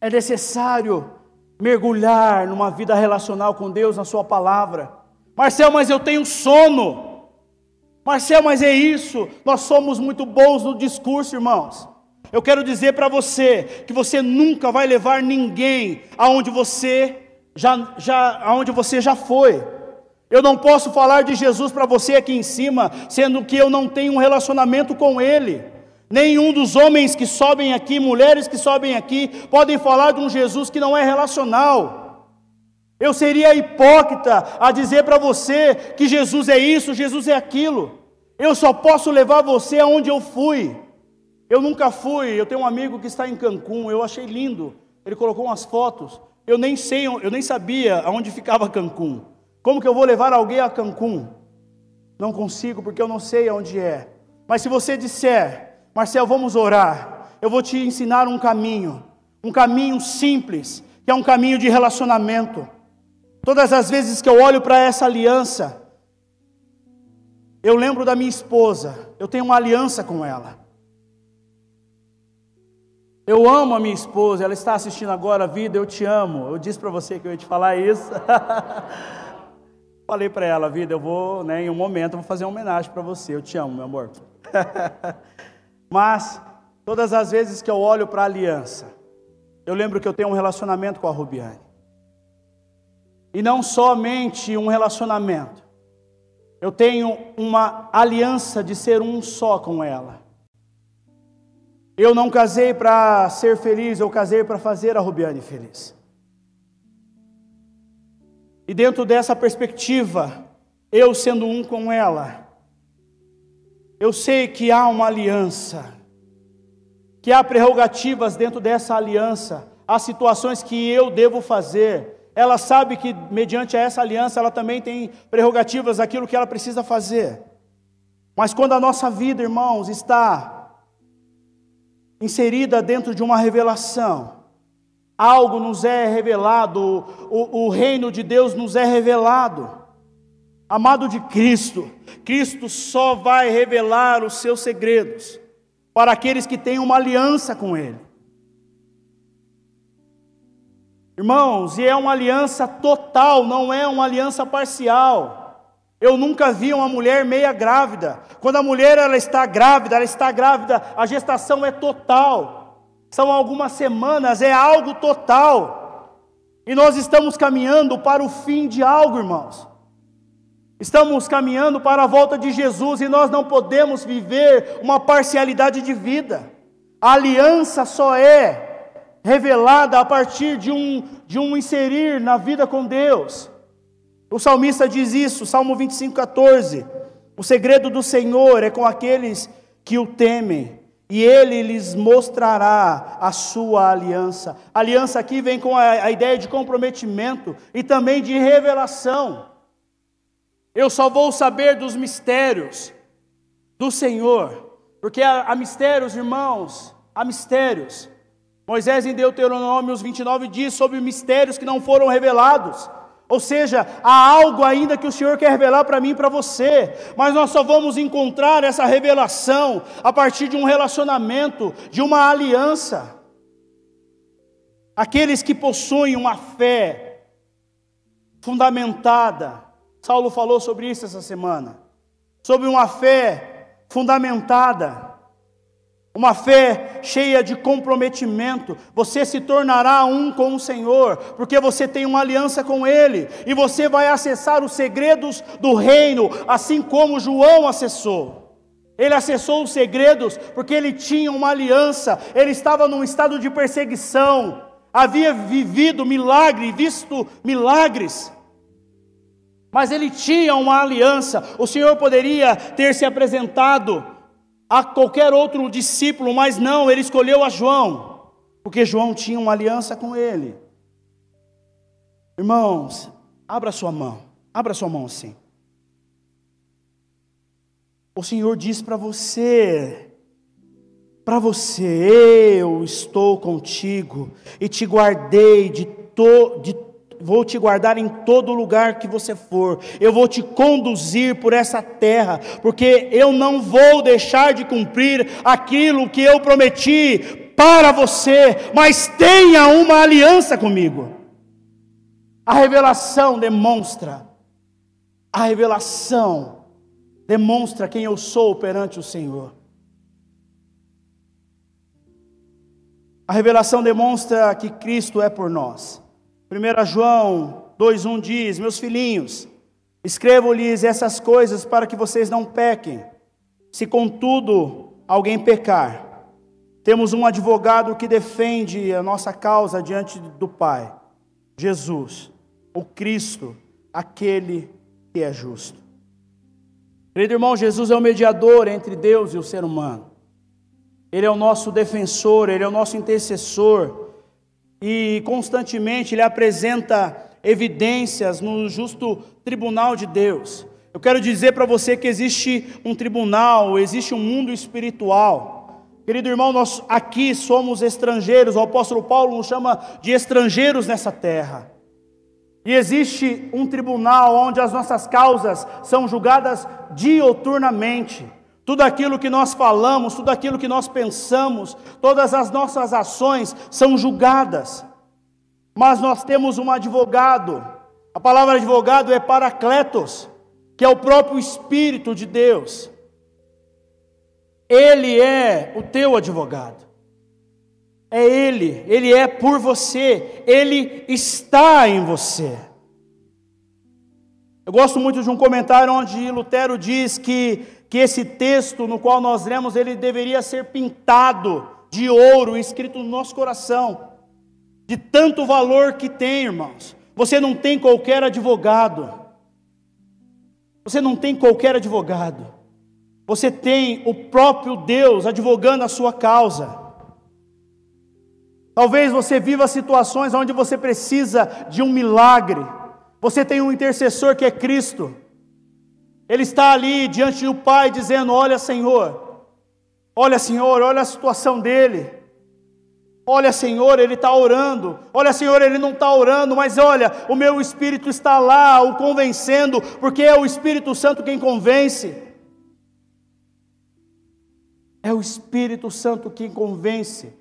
S2: É necessário mergulhar numa vida relacional com Deus, na Sua palavra. Marcel, mas eu tenho sono. Marcel, mas é isso. Nós somos muito bons no discurso, irmãos. Eu quero dizer para você que você nunca vai levar ninguém aonde você já, já, aonde você já foi. Eu não posso falar de Jesus para você aqui em cima, sendo que eu não tenho um relacionamento com Ele. Nenhum dos homens que sobem aqui, mulheres que sobem aqui, podem falar de um Jesus que não é relacional. Eu seria hipócrita a dizer para você que Jesus é isso, Jesus é aquilo. Eu só posso levar você aonde eu fui. Eu nunca fui, eu tenho um amigo que está em Cancún, eu achei lindo. Ele colocou umas fotos. Eu nem sei, eu nem sabia aonde ficava Cancún. Como que eu vou levar alguém a Cancún? Não consigo, porque eu não sei aonde é. Mas se você disser, Marcel, vamos orar. Eu vou te ensinar um caminho, um caminho simples, que é um caminho de relacionamento. Todas as vezes que eu olho para essa aliança, eu lembro da minha esposa, eu tenho uma aliança com ela. Eu amo a minha esposa, ela está assistindo agora a vida, eu te amo. Eu disse para você que eu ia te falar isso. Falei para ela, vida, eu vou, né, em um momento, eu vou fazer uma homenagem para você. Eu te amo, meu amor. Mas, todas as vezes que eu olho para a aliança, eu lembro que eu tenho um relacionamento com a Rubiane. E não somente um relacionamento, eu tenho uma aliança de ser um só com ela. Eu não casei para ser feliz, eu casei para fazer a Rubiane feliz. E dentro dessa perspectiva, eu sendo um com ela, eu sei que há uma aliança, que há prerrogativas dentro dessa aliança, há situações que eu devo fazer. Ela sabe que, mediante essa aliança, ela também tem prerrogativas, aquilo que ela precisa fazer. Mas quando a nossa vida, irmãos, está inserida dentro de uma revelação, algo nos é revelado, o, o reino de Deus nos é revelado. Amado de Cristo, Cristo só vai revelar os seus segredos para aqueles que têm uma aliança com Ele. Irmãos, e é uma aliança total, não é uma aliança parcial. Eu nunca vi uma mulher meia grávida. Quando a mulher ela está grávida, ela está grávida, a gestação é total. São algumas semanas, é algo total. E nós estamos caminhando para o fim de algo, irmãos. Estamos caminhando para a volta de Jesus e nós não podemos viver uma parcialidade de vida. A aliança só é revelada a partir de um, de um inserir na vida com Deus. O salmista diz isso, Salmo 25, 14. O segredo do Senhor é com aqueles que o temem, e ele lhes mostrará a sua aliança. A aliança aqui vem com a, a ideia de comprometimento e também de revelação. Eu só vou saber dos mistérios do Senhor, porque há, há mistérios, irmãos, há mistérios. Moisés em Deuteronômio 29 diz sobre mistérios que não foram revelados, Ou seja, há algo ainda que o Senhor quer revelar para mim e para você, mas nós só vamos encontrar essa revelação a partir de um relacionamento, de uma aliança. Aqueles que possuem uma fé fundamentada, Saulo falou sobre isso essa semana, sobre uma fé fundamentada uma fé cheia de comprometimento, você se tornará um com o Senhor, porque você tem uma aliança com Ele, e você vai acessar os segredos do reino, assim como João acessou. Ele acessou os segredos porque ele tinha uma aliança, ele estava num estado de perseguição, havia vivido milagre, visto milagres, mas ele tinha uma aliança. O Senhor poderia ter se apresentado a qualquer outro discípulo, mas não, ele escolheu a João, porque João tinha uma aliança com ele. Irmãos, abra sua mão, abra sua mão assim. O Senhor diz para você, para você, eu estou contigo e te guardei de, to, de vou te guardar em todo lugar que você for, eu vou te conduzir por essa terra, porque eu não vou deixar de cumprir aquilo que eu prometi para você, mas tenha uma aliança comigo. A revelação demonstra, a revelação demonstra quem eu sou perante o Senhor. A revelação demonstra que Cristo é por nós. 1 João 2,1 diz: Meus filhinhos, escrevo-lhes essas coisas para que vocês não pequem. Se contudo alguém pecar, temos um advogado que defende a nossa causa diante do Pai, Jesus, o Cristo, aquele que é justo. Querido irmão, Jesus é o mediador entre Deus e o ser humano. Ele é o nosso defensor, ele é o nosso intercessor e constantemente ele apresenta evidências no justo tribunal de Deus. Eu quero dizer para você que existe um tribunal, existe um mundo espiritual. Querido irmão, nós aqui somos estrangeiros, o apóstolo Paulo nos chama de estrangeiros nessa terra. E existe um tribunal onde as nossas causas são julgadas dioturnamente. Tudo aquilo que nós falamos, tudo aquilo que nós pensamos, todas as nossas ações são julgadas. Mas nós temos um advogado. A palavra advogado é paracletos, que é o próprio Espírito de Deus. Ele é o teu advogado. É Ele, Ele é por você, Ele está em você. Eu gosto muito de um comentário onde Lutero diz que que esse texto no qual nós lemos, ele deveria ser pintado de ouro, escrito no nosso coração, de tanto valor que tem, irmãos. Você não tem qualquer advogado. Você não tem qualquer advogado. Você tem o próprio Deus advogando a sua causa. Talvez você viva situações onde você precisa de um milagre. Você tem um intercessor que é Cristo. Ele está ali diante do Pai dizendo: Olha, Senhor, olha, Senhor, olha a situação dele. Olha, Senhor, ele está orando. Olha, Senhor, ele não está orando, mas olha, o meu Espírito está lá, o convencendo, porque é o Espírito Santo quem convence. É o Espírito Santo quem convence.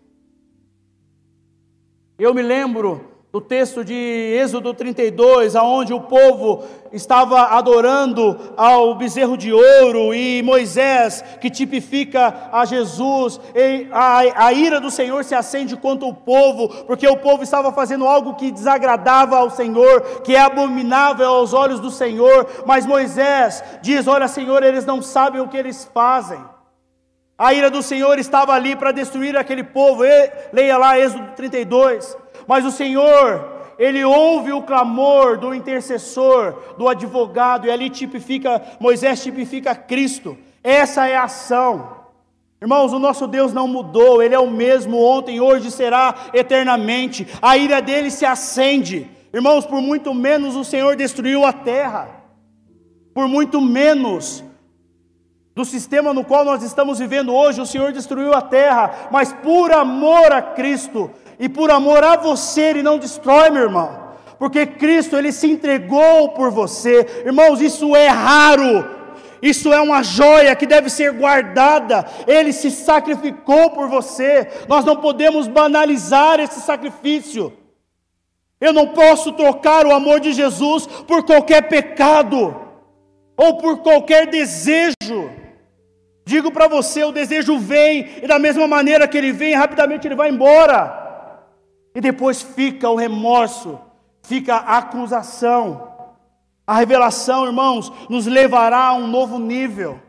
S2: Eu me lembro do texto de Êxodo 32, aonde o povo estava adorando ao bezerro de ouro e Moisés, que tipifica a Jesus, a, a ira do Senhor se acende contra o povo, porque o povo estava fazendo algo que desagradava ao Senhor, que é abominável aos olhos do Senhor, mas Moisés diz: Olha, Senhor, eles não sabem o que eles fazem. A ira do Senhor estava ali para destruir aquele povo, leia lá Êxodo 32. Mas o Senhor, ele ouve o clamor do intercessor, do advogado, e ali tipifica, Moisés tipifica Cristo. Essa é a ação. Irmãos, o nosso Deus não mudou, Ele é o mesmo ontem, hoje será eternamente. A ira dele se acende. Irmãos, por muito menos o Senhor destruiu a terra, por muito menos do sistema no qual nós estamos vivendo hoje, o Senhor destruiu a terra, mas por amor a Cristo, e por amor a você, Ele não destrói, meu irmão. porque Cristo ele se entregou por você. Irmãos, isso é raro. Isso é uma joia que deve ser guardada. Ele se sacrificou por você. Nós não podemos banalizar esse sacrifício. Eu não posso trocar o amor de Jesus por qualquer pecado ou por qualquer desejo. Digo para você: o desejo vem, e da mesma maneira que ele vem, rapidamente ele vai embora. E depois fica o remorso, fica a acusação. A revelação, irmãos, nos levará a um novo nível,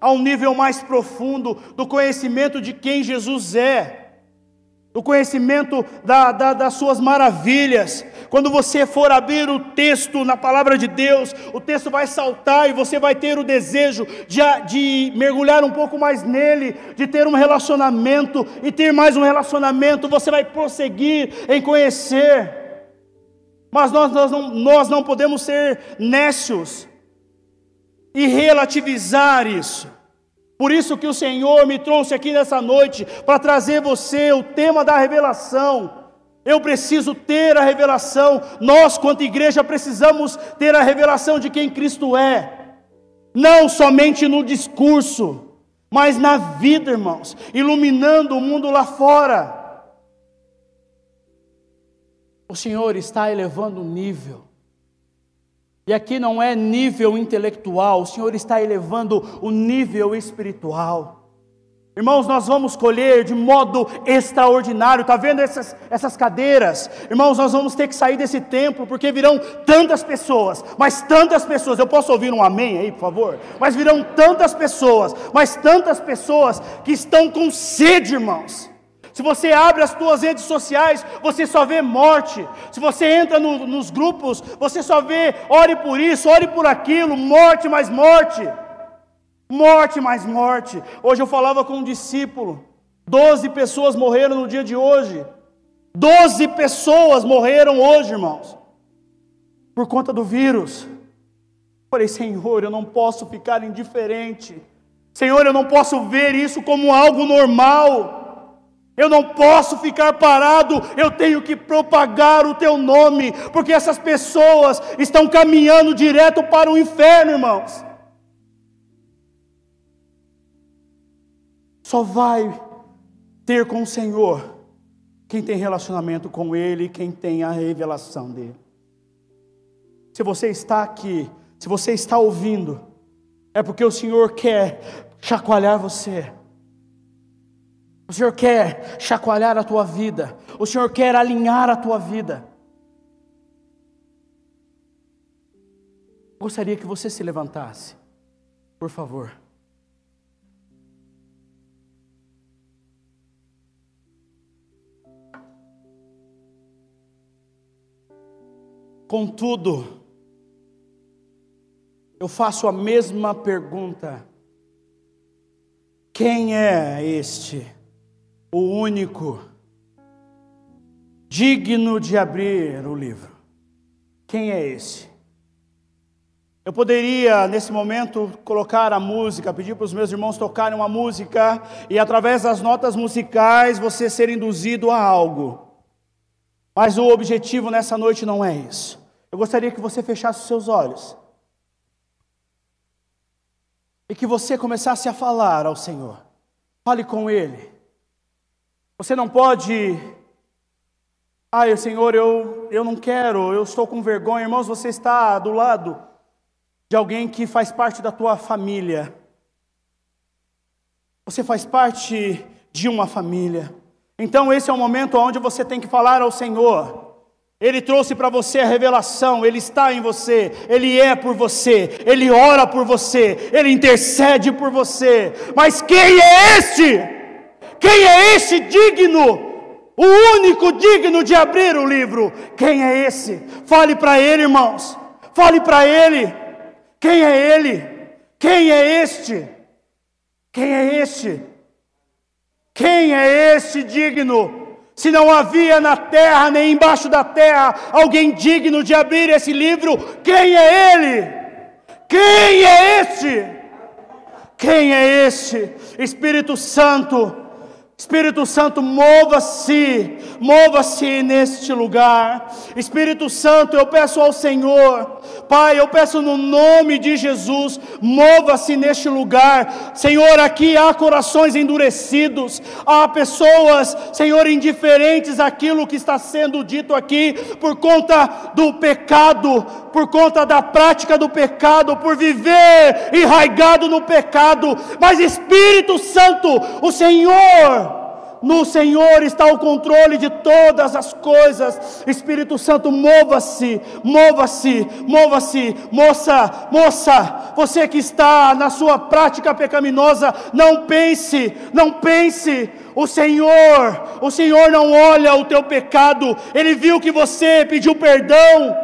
S2: a um nível mais profundo do conhecimento de quem Jesus é do conhecimento da, da, das suas maravilhas. Quando você for abrir o texto na palavra de Deus, o texto vai saltar e você vai ter o desejo de, de mergulhar um pouco mais nele, de ter um relacionamento e ter mais um relacionamento. Você vai prosseguir em conhecer. Mas nós, nós, não, nós não podemos ser nécios e relativizar isso. Por isso que o Senhor me trouxe aqui nessa noite para trazer você o tema da revelação. Eu preciso ter a revelação. Nós, quanto igreja, precisamos ter a revelação de quem Cristo é. Não somente no discurso, mas na vida, irmãos, iluminando o mundo lá fora. O Senhor está elevando o nível. E aqui não é nível intelectual, o Senhor está elevando o nível espiritual. Irmãos, nós vamos colher de modo extraordinário, está vendo essas, essas cadeiras? Irmãos, nós vamos ter que sair desse templo, porque virão tantas pessoas, mas tantas pessoas, eu posso ouvir um amém aí, por favor? Mas virão tantas pessoas, mas tantas pessoas que estão com sede, irmãos. Se você abre as suas redes sociais, você só vê morte. Se você entra no, nos grupos, você só vê ore por isso, ore por aquilo, morte mais morte. Morte mais morte. Hoje eu falava com um discípulo. Doze pessoas morreram no dia de hoje. Doze pessoas morreram hoje, irmãos. Por conta do vírus. Falei, Senhor, eu não posso ficar indiferente. Senhor, eu não posso ver isso como algo normal. Eu não posso ficar parado, eu tenho que propagar o teu nome, porque essas pessoas estão caminhando direto para o inferno, irmãos. Só vai ter com o Senhor quem tem relacionamento com Ele, quem tem a revelação dele. Se você está aqui, se você está ouvindo, é porque o Senhor quer chacoalhar você. O Senhor quer chacoalhar a tua vida. O Senhor quer alinhar a tua vida. Gostaria que você se levantasse, por favor. Contudo, eu faço a mesma pergunta: quem é este? o único digno de abrir o livro. Quem é esse? Eu poderia, nesse momento, colocar a música, pedir para os meus irmãos tocarem uma música e, através das notas musicais, você ser induzido a algo. Mas o objetivo nessa noite não é isso. Eu gostaria que você fechasse os seus olhos e que você começasse a falar ao Senhor. Fale com Ele. Você não pode, ai Senhor, eu, eu não quero, eu estou com vergonha. Irmãos, você está do lado de alguém que faz parte da tua família. Você faz parte de uma família. Então esse é o momento onde você tem que falar ao Senhor. Ele trouxe para você a revelação, Ele está em você, Ele é por você, Ele ora por você, Ele intercede por você. Mas quem é este? Quem é esse digno? O único digno de abrir o livro. Quem é esse? Fale para ele, irmãos. Fale para ele. Quem é ele? Quem é este? Quem é este? Quem é este digno? Se não havia na terra nem embaixo da terra alguém digno de abrir esse livro, quem é ele? Quem é este? Quem é este? Espírito Santo, Espírito Santo, mova-se, mova-se neste lugar. Espírito Santo, eu peço ao Senhor, Pai, eu peço no nome de Jesus, mova-se neste lugar. Senhor, aqui há corações endurecidos, há pessoas, Senhor, indiferentes àquilo que está sendo dito aqui, por conta do pecado, por conta da prática do pecado, por viver enraigado no pecado. Mas Espírito Santo, o Senhor, no Senhor está o controle de todas as coisas. Espírito Santo, mova-se, mova-se, mova-se. Moça, moça, você que está na sua prática pecaminosa, não pense, não pense. O Senhor, o Senhor não olha o teu pecado, Ele viu que você pediu perdão,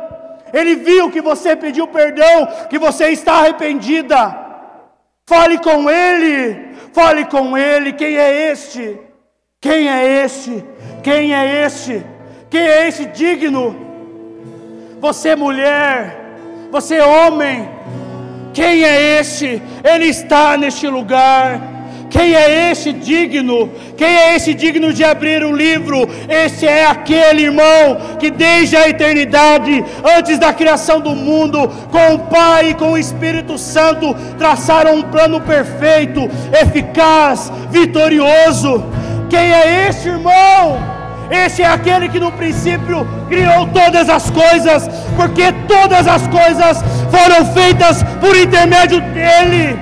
S2: Ele viu que você pediu perdão, que você está arrependida. Fale com Ele, fale com Ele, quem é este? Quem é este? Quem é este? Quem é este digno? Você, mulher, você, homem, quem é este? Ele está neste lugar. Quem é este digno? Quem é este digno de abrir o livro? Este é aquele irmão que desde a eternidade, antes da criação do mundo, com o Pai e com o Espírito Santo, traçaram um plano perfeito, eficaz, vitorioso quem é este irmão? Este é aquele que no princípio criou todas as coisas, porque todas as coisas foram feitas por intermédio dele.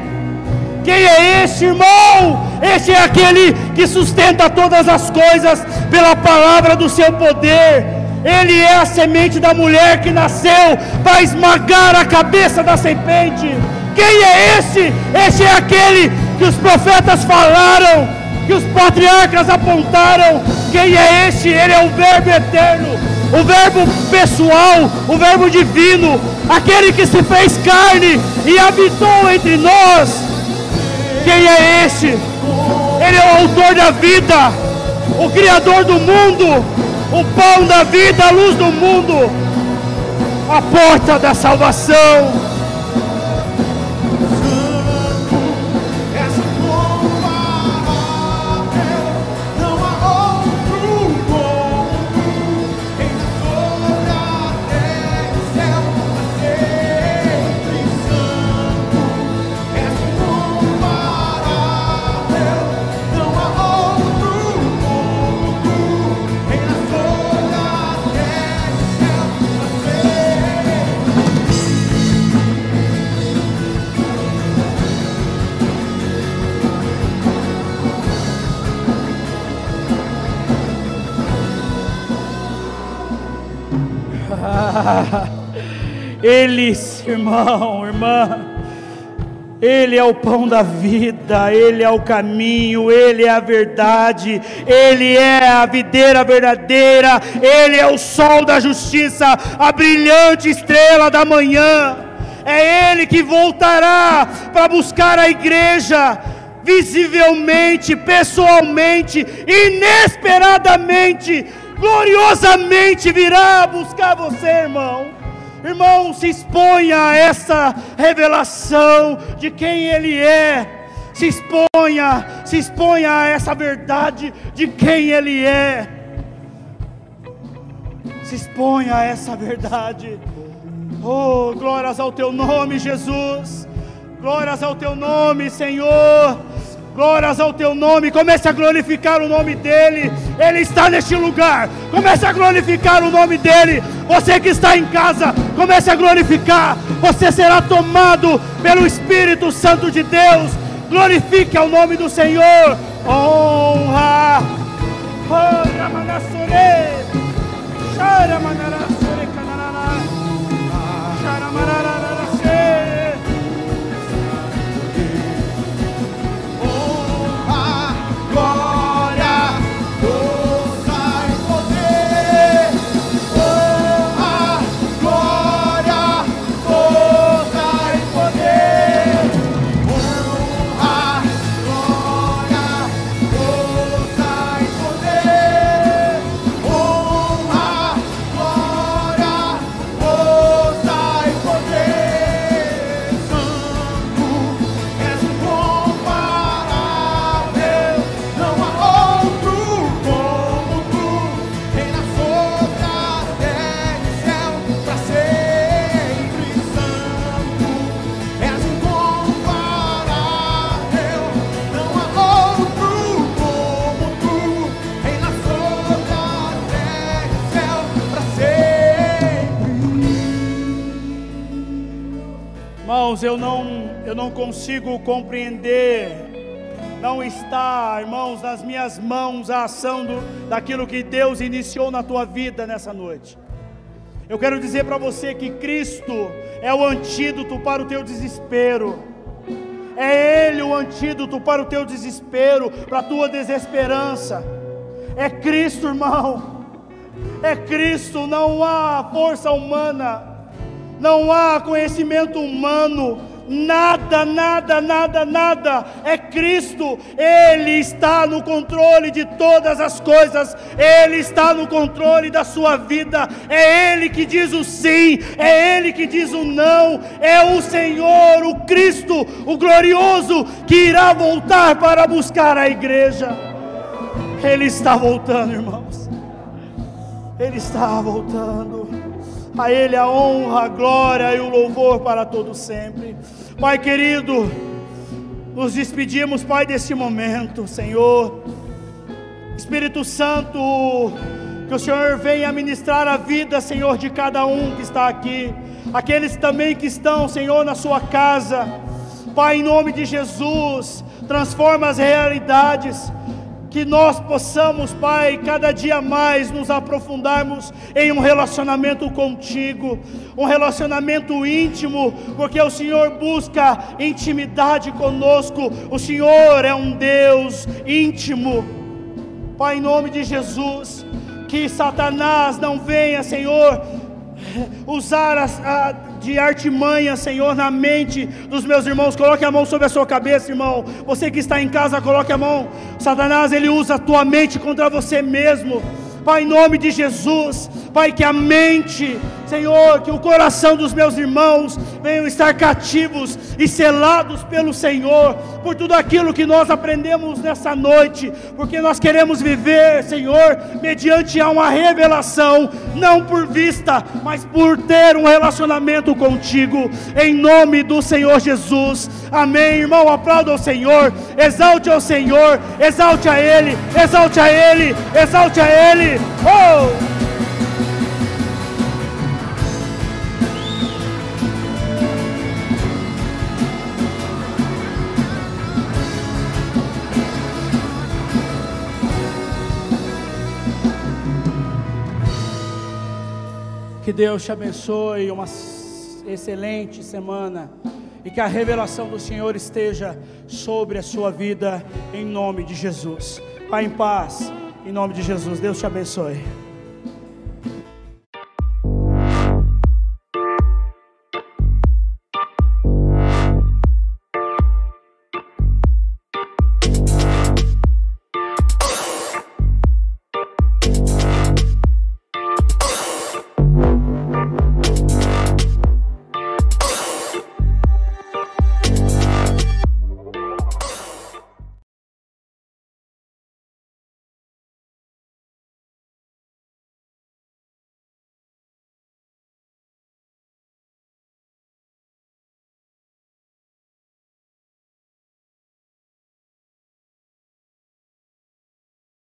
S2: Quem é este irmão? Este é aquele que sustenta todas as coisas pela palavra do seu poder. Ele é a semente da mulher que nasceu para esmagar a cabeça da serpente. Quem é este? Este é aquele que os profetas falaram que os patriarcas apontaram. Quem é este? Ele é o Verbo eterno, o Verbo pessoal, o Verbo divino, aquele que se fez carne e habitou entre nós. Quem é este? Ele é o autor da vida, o Criador do mundo, o pão da vida, a luz do mundo, a porta da salvação. Ele, irmão, irmã, Ele é o pão da vida, Ele é o caminho, Ele é a verdade, Ele é a videira verdadeira, Ele é o sol da justiça, a brilhante estrela da manhã. É Ele que voltará para buscar a igreja, visivelmente, pessoalmente, inesperadamente, gloriosamente virá buscar você, irmão. Irmão, se exponha a essa revelação de quem Ele é. Se exponha, se exponha a essa verdade de quem Ele é. Se exponha a essa verdade. Oh, glórias ao Teu nome, Jesus. Glórias ao Teu nome, Senhor. Glórias ao teu nome. Comece a glorificar o nome dele. Ele está neste lugar. Comece a glorificar o nome dele. Você que está em casa, comece a glorificar. Você será tomado pelo Espírito Santo de Deus. Glorifique ao nome do Senhor. Honra. Honra, eu não, eu não consigo compreender, não está, irmãos, nas minhas mãos a ação do, daquilo que Deus iniciou na tua vida nessa noite. Eu quero dizer para você que Cristo é o antídoto para o teu desespero. É Ele o antídoto para o teu desespero, para a tua desesperança. É Cristo, irmão. É Cristo, não há força humana não há conhecimento humano, nada, nada, nada, nada, é Cristo, Ele está no controle de todas as coisas, Ele está no controle da sua vida, é Ele que diz o sim, é Ele que diz o não, é o Senhor, o Cristo, o glorioso, que irá voltar para buscar a igreja. Ele está voltando, irmãos, Ele está voltando. A Ele a honra, a glória e o louvor para todo sempre. Pai querido, nos despedimos, Pai, desse momento, Senhor. Espírito Santo, que o Senhor venha ministrar a vida, Senhor, de cada um que está aqui, aqueles também que estão, Senhor, na sua casa. Pai, em nome de Jesus, transforma as realidades que nós possamos, Pai, cada dia mais nos aprofundarmos em um relacionamento contigo, um relacionamento íntimo, porque o Senhor busca intimidade conosco, o Senhor é um Deus íntimo. Pai, em nome de Jesus, que Satanás não venha, Senhor, usar as, a, de artimanha, Senhor, na mente dos meus irmãos. Coloque a mão sobre a sua cabeça, irmão. Você que está em casa, coloque a mão. Satanás, ele usa a tua mente contra você mesmo. Pai, em nome de Jesus, Pai, que a mente, Senhor, que o coração dos meus irmãos venham estar cativos e selados pelo Senhor, por tudo aquilo que nós aprendemos nessa noite, porque nós queremos viver, Senhor, mediante uma revelação, não por vista, mas por ter um relacionamento contigo, em nome do Senhor Jesus. Amém, irmão. Aplauda ao Senhor, exalte ao Senhor, exalte a Ele, exalte a Ele, exalte a Ele. Oh! Que Deus te abençoe, uma excelente semana e que a revelação do Senhor esteja sobre a sua vida, em nome de Jesus. Pai em paz, em nome de Jesus. Deus te abençoe.